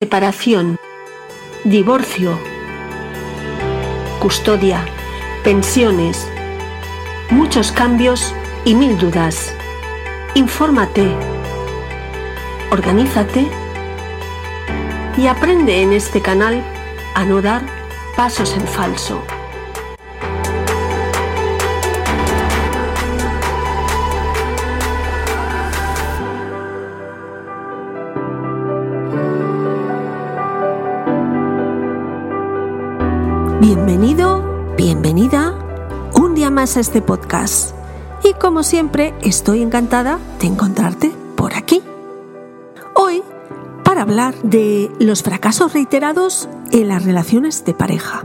Separación, divorcio, custodia, pensiones, muchos cambios y mil dudas. Infórmate, organízate y aprende en este canal a no dar pasos en falso. Bienvenido, bienvenida un día más a este podcast. Y como siempre, estoy encantada de encontrarte por aquí. Hoy, para hablar de los fracasos reiterados en las relaciones de pareja.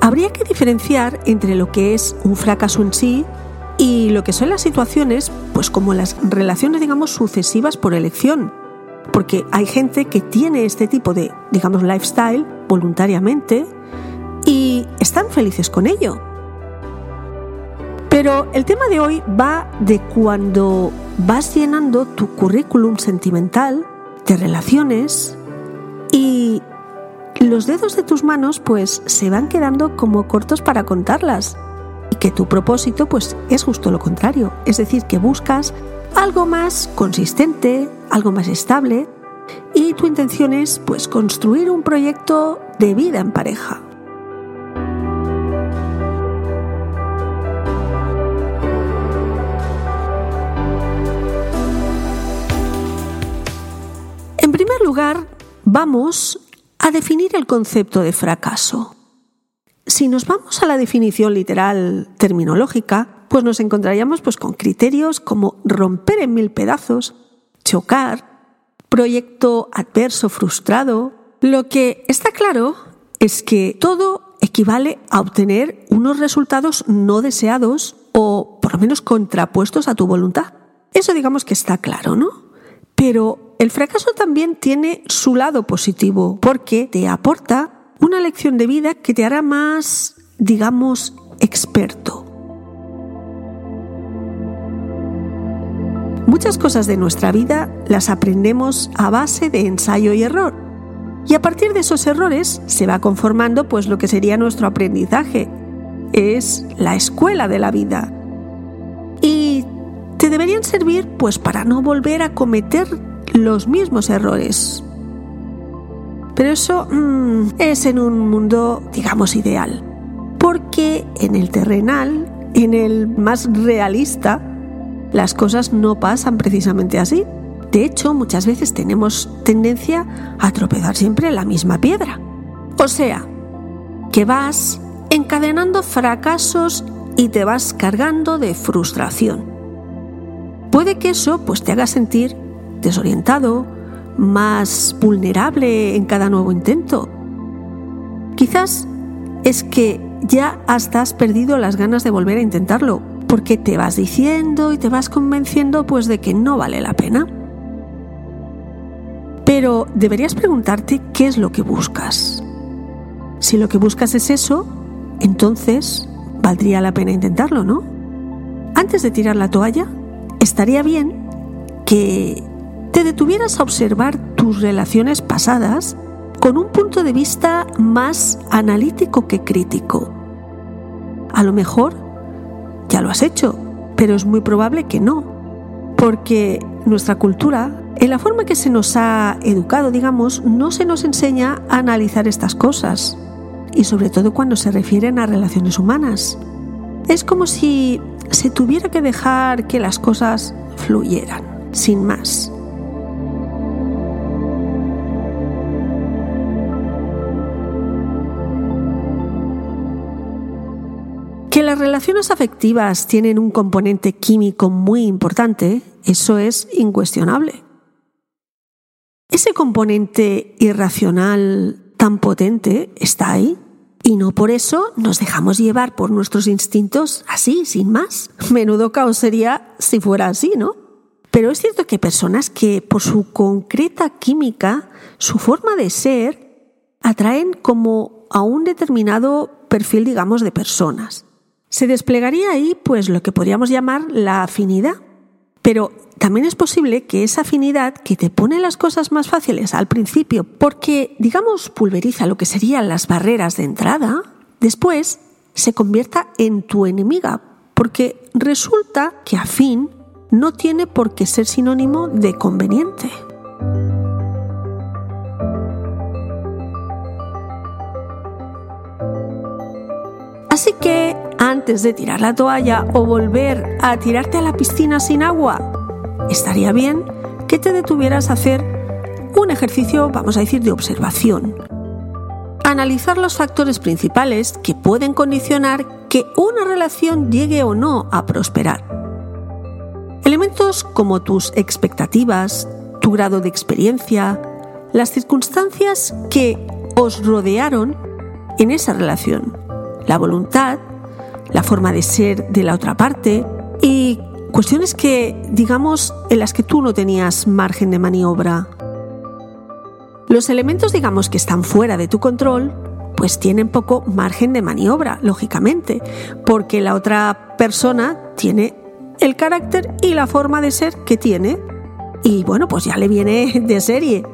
Habría que diferenciar entre lo que es un fracaso en sí y lo que son las situaciones, pues como las relaciones, digamos, sucesivas por elección. Porque hay gente que tiene este tipo de, digamos, lifestyle voluntariamente y están felices con ello. Pero el tema de hoy va de cuando vas llenando tu currículum sentimental de relaciones y los dedos de tus manos pues se van quedando como cortos para contarlas y que tu propósito pues es justo lo contrario, es decir, que buscas algo más consistente, algo más estable tu intención es pues construir un proyecto de vida en pareja. En primer lugar, vamos a definir el concepto de fracaso. Si nos vamos a la definición literal terminológica, pues nos encontraríamos pues, con criterios como romper en mil pedazos, chocar, proyecto adverso frustrado. Lo que está claro es que todo equivale a obtener unos resultados no deseados o por lo menos contrapuestos a tu voluntad. Eso digamos que está claro, ¿no? Pero el fracaso también tiene su lado positivo porque te aporta una lección de vida que te hará más, digamos, experto. Muchas cosas de nuestra vida las aprendemos a base de ensayo y error. Y a partir de esos errores se va conformando pues lo que sería nuestro aprendizaje. Es la escuela de la vida. Y te deberían servir pues para no volver a cometer los mismos errores. Pero eso mm, es en un mundo, digamos, ideal. Porque en el terrenal, en el más realista, las cosas no pasan precisamente así. De hecho, muchas veces tenemos tendencia a tropezar siempre en la misma piedra. O sea, que vas encadenando fracasos y te vas cargando de frustración. Puede que eso pues te haga sentir desorientado, más vulnerable en cada nuevo intento. Quizás es que ya hasta has perdido las ganas de volver a intentarlo, porque te vas diciendo y te vas convenciendo pues de que no vale la pena. Pero deberías preguntarte qué es lo que buscas. Si lo que buscas es eso, entonces valdría la pena intentarlo, ¿no? Antes de tirar la toalla, estaría bien que te detuvieras a observar tus relaciones pasadas con un punto de vista más analítico que crítico. A lo mejor ya lo has hecho, pero es muy probable que no, porque nuestra cultura, en la forma que se nos ha educado, digamos, no se nos enseña a analizar estas cosas, y sobre todo cuando se refieren a relaciones humanas. Es como si se tuviera que dejar que las cosas fluyeran, sin más. Las relaciones afectivas tienen un componente químico muy importante, eso es incuestionable. ese componente irracional tan potente está ahí. Y no por eso nos dejamos llevar por nuestros instintos así, sin más. Menudo caos sería si fuera así, ¿no? Pero es cierto que personas que por su concreta química, su forma de ser, atraen como a un determinado perfil, digamos, de personas. Se desplegaría ahí, pues, lo que podríamos llamar la afinidad. Pero también es posible que esa afinidad que te pone las cosas más fáciles al principio, porque, digamos, pulveriza lo que serían las barreras de entrada, después se convierta en tu enemiga, porque resulta que afín no tiene por qué ser sinónimo de conveniente. Así que antes de tirar la toalla o volver a tirarte a la piscina sin agua, estaría bien que te detuvieras a hacer un ejercicio, vamos a decir, de observación. Analizar los factores principales que pueden condicionar que una relación llegue o no a prosperar. Elementos como tus expectativas, tu grado de experiencia, las circunstancias que os rodearon en esa relación, la voluntad, la forma de ser de la otra parte y cuestiones que, digamos, en las que tú no tenías margen de maniobra. Los elementos, digamos, que están fuera de tu control, pues tienen poco margen de maniobra, lógicamente, porque la otra persona tiene el carácter y la forma de ser que tiene. Y bueno, pues ya le viene de serie.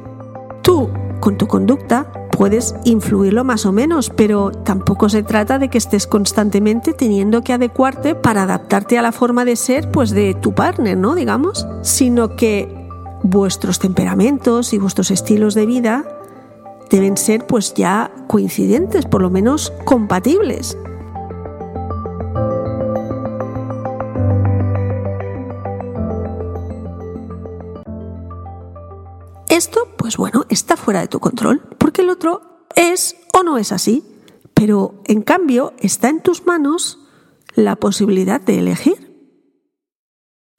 Tú, con tu conducta, puedes influirlo más o menos, pero tampoco se trata de que estés constantemente teniendo que adecuarte para adaptarte a la forma de ser pues de tu partner, ¿no? digamos, sino que vuestros temperamentos y vuestros estilos de vida deben ser pues ya coincidentes, por lo menos compatibles. Bueno, está fuera de tu control, porque el otro es o no es así, pero en cambio está en tus manos la posibilidad de elegir.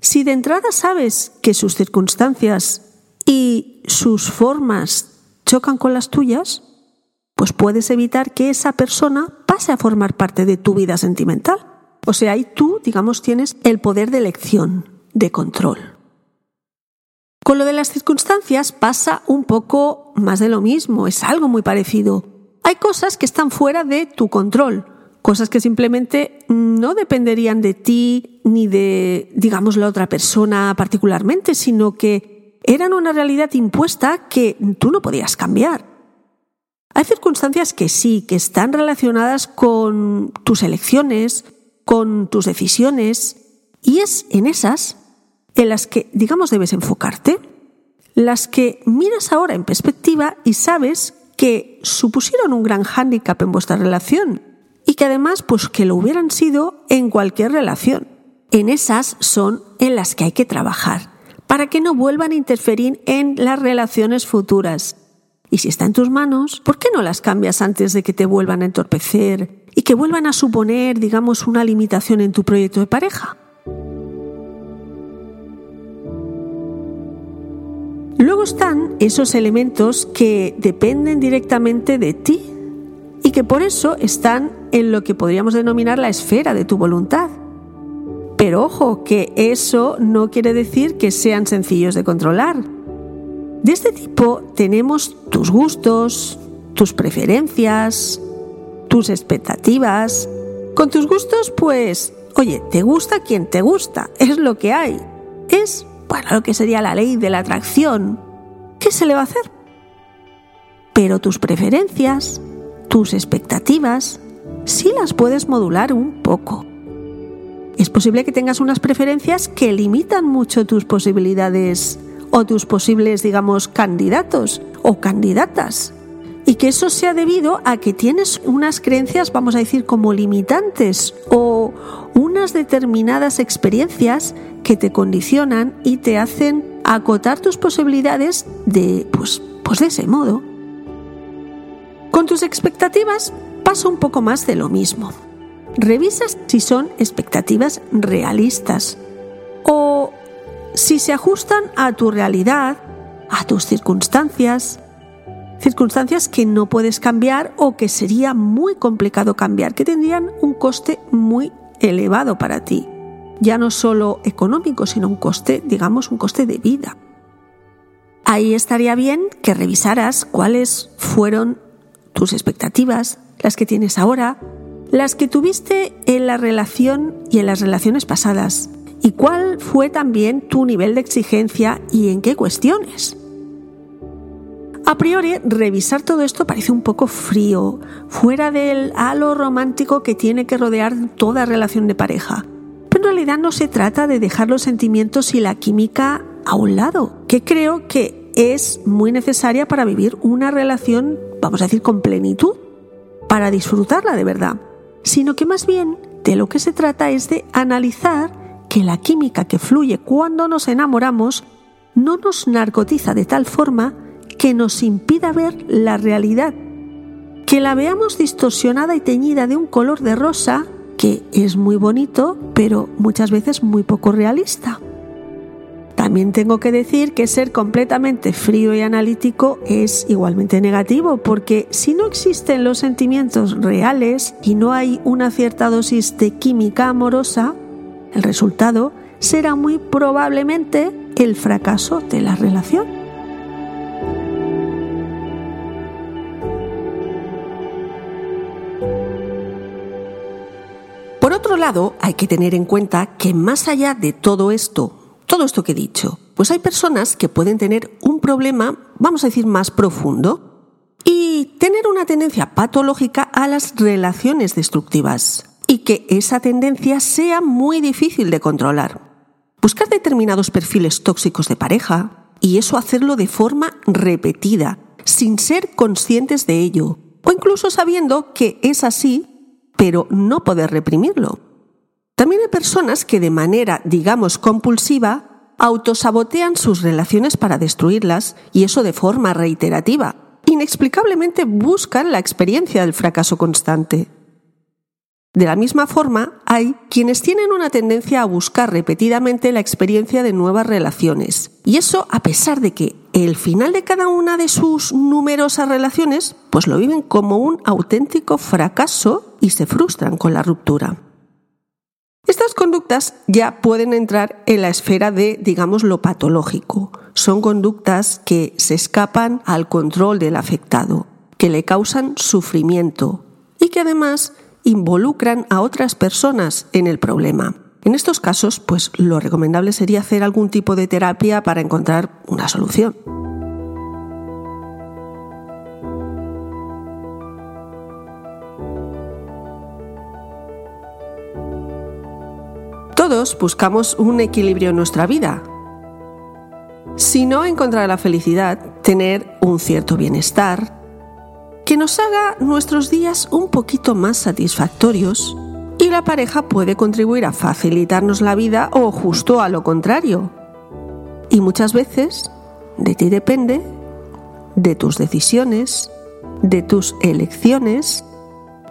Si de entrada sabes que sus circunstancias y sus formas chocan con las tuyas, pues puedes evitar que esa persona pase a formar parte de tu vida sentimental. O sea, ahí tú, digamos, tienes el poder de elección, de control. Con lo de las circunstancias pasa un poco más de lo mismo, es algo muy parecido. Hay cosas que están fuera de tu control, cosas que simplemente no dependerían de ti ni de, digamos, la otra persona particularmente, sino que eran una realidad impuesta que tú no podías cambiar. Hay circunstancias que sí, que están relacionadas con tus elecciones, con tus decisiones, y es en esas en las que, digamos, debes enfocarte, las que miras ahora en perspectiva y sabes que supusieron un gran hándicap en vuestra relación y que además, pues que lo hubieran sido en cualquier relación. En esas son en las que hay que trabajar para que no vuelvan a interferir en las relaciones futuras. Y si está en tus manos, ¿por qué no las cambias antes de que te vuelvan a entorpecer y que vuelvan a suponer, digamos, una limitación en tu proyecto de pareja? Luego están esos elementos que dependen directamente de ti y que por eso están en lo que podríamos denominar la esfera de tu voluntad. Pero ojo, que eso no quiere decir que sean sencillos de controlar. De este tipo tenemos tus gustos, tus preferencias, tus expectativas. Con tus gustos, pues, oye, te gusta quien te gusta, es lo que hay. Es bueno, lo que sería la ley de la atracción. ¿Qué se le va a hacer? Pero tus preferencias, tus expectativas, sí las puedes modular un poco. Es posible que tengas unas preferencias que limitan mucho tus posibilidades o tus posibles, digamos, candidatos o candidatas. Y que eso sea debido a que tienes unas creencias, vamos a decir, como limitantes o unas determinadas experiencias que te condicionan y te hacen acotar tus posibilidades de, pues, pues de ese modo. Con tus expectativas pasa un poco más de lo mismo. Revisas si son expectativas realistas o si se ajustan a tu realidad, a tus circunstancias, circunstancias que no puedes cambiar o que sería muy complicado cambiar, que tendrían un coste muy elevado para ti. Ya no solo económico, sino un coste, digamos, un coste de vida. Ahí estaría bien que revisaras cuáles fueron tus expectativas, las que tienes ahora, las que tuviste en la relación y en las relaciones pasadas, y cuál fue también tu nivel de exigencia y en qué cuestiones. A priori, revisar todo esto parece un poco frío, fuera del halo romántico que tiene que rodear toda relación de pareja. En realidad no se trata de dejar los sentimientos y la química a un lado, que creo que es muy necesaria para vivir una relación, vamos a decir, con plenitud, para disfrutarla de verdad, sino que más bien de lo que se trata es de analizar que la química que fluye cuando nos enamoramos no nos narcotiza de tal forma que nos impida ver la realidad, que la veamos distorsionada y teñida de un color de rosa que es muy bonito, pero muchas veces muy poco realista. También tengo que decir que ser completamente frío y analítico es igualmente negativo, porque si no existen los sentimientos reales y no hay una cierta dosis de química amorosa, el resultado será muy probablemente el fracaso de la relación. Otro lado, hay que tener en cuenta que más allá de todo esto, todo esto que he dicho, pues hay personas que pueden tener un problema, vamos a decir, más profundo y tener una tendencia patológica a las relaciones destructivas y que esa tendencia sea muy difícil de controlar. Buscar determinados perfiles tóxicos de pareja y eso hacerlo de forma repetida, sin ser conscientes de ello, o incluso sabiendo que es así pero no poder reprimirlo. También hay personas que de manera, digamos, compulsiva, autosabotean sus relaciones para destruirlas, y eso de forma reiterativa. Inexplicablemente buscan la experiencia del fracaso constante. De la misma forma, hay quienes tienen una tendencia a buscar repetidamente la experiencia de nuevas relaciones. Y eso a pesar de que el final de cada una de sus numerosas relaciones, pues lo viven como un auténtico fracaso y se frustran con la ruptura. Estas conductas ya pueden entrar en la esfera de, digamos, lo patológico. Son conductas que se escapan al control del afectado, que le causan sufrimiento y que además involucran a otras personas en el problema. En estos casos, pues lo recomendable sería hacer algún tipo de terapia para encontrar una solución. Todos buscamos un equilibrio en nuestra vida. Si no encontrar la felicidad, tener un cierto bienestar, que nos haga nuestros días un poquito más satisfactorios la pareja puede contribuir a facilitarnos la vida o justo a lo contrario. Y muchas veces de ti depende, de tus decisiones, de tus elecciones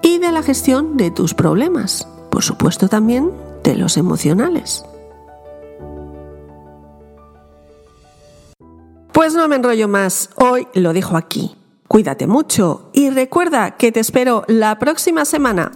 y de la gestión de tus problemas, por supuesto también de los emocionales. Pues no me enrollo más, hoy lo dejo aquí. Cuídate mucho y recuerda que te espero la próxima semana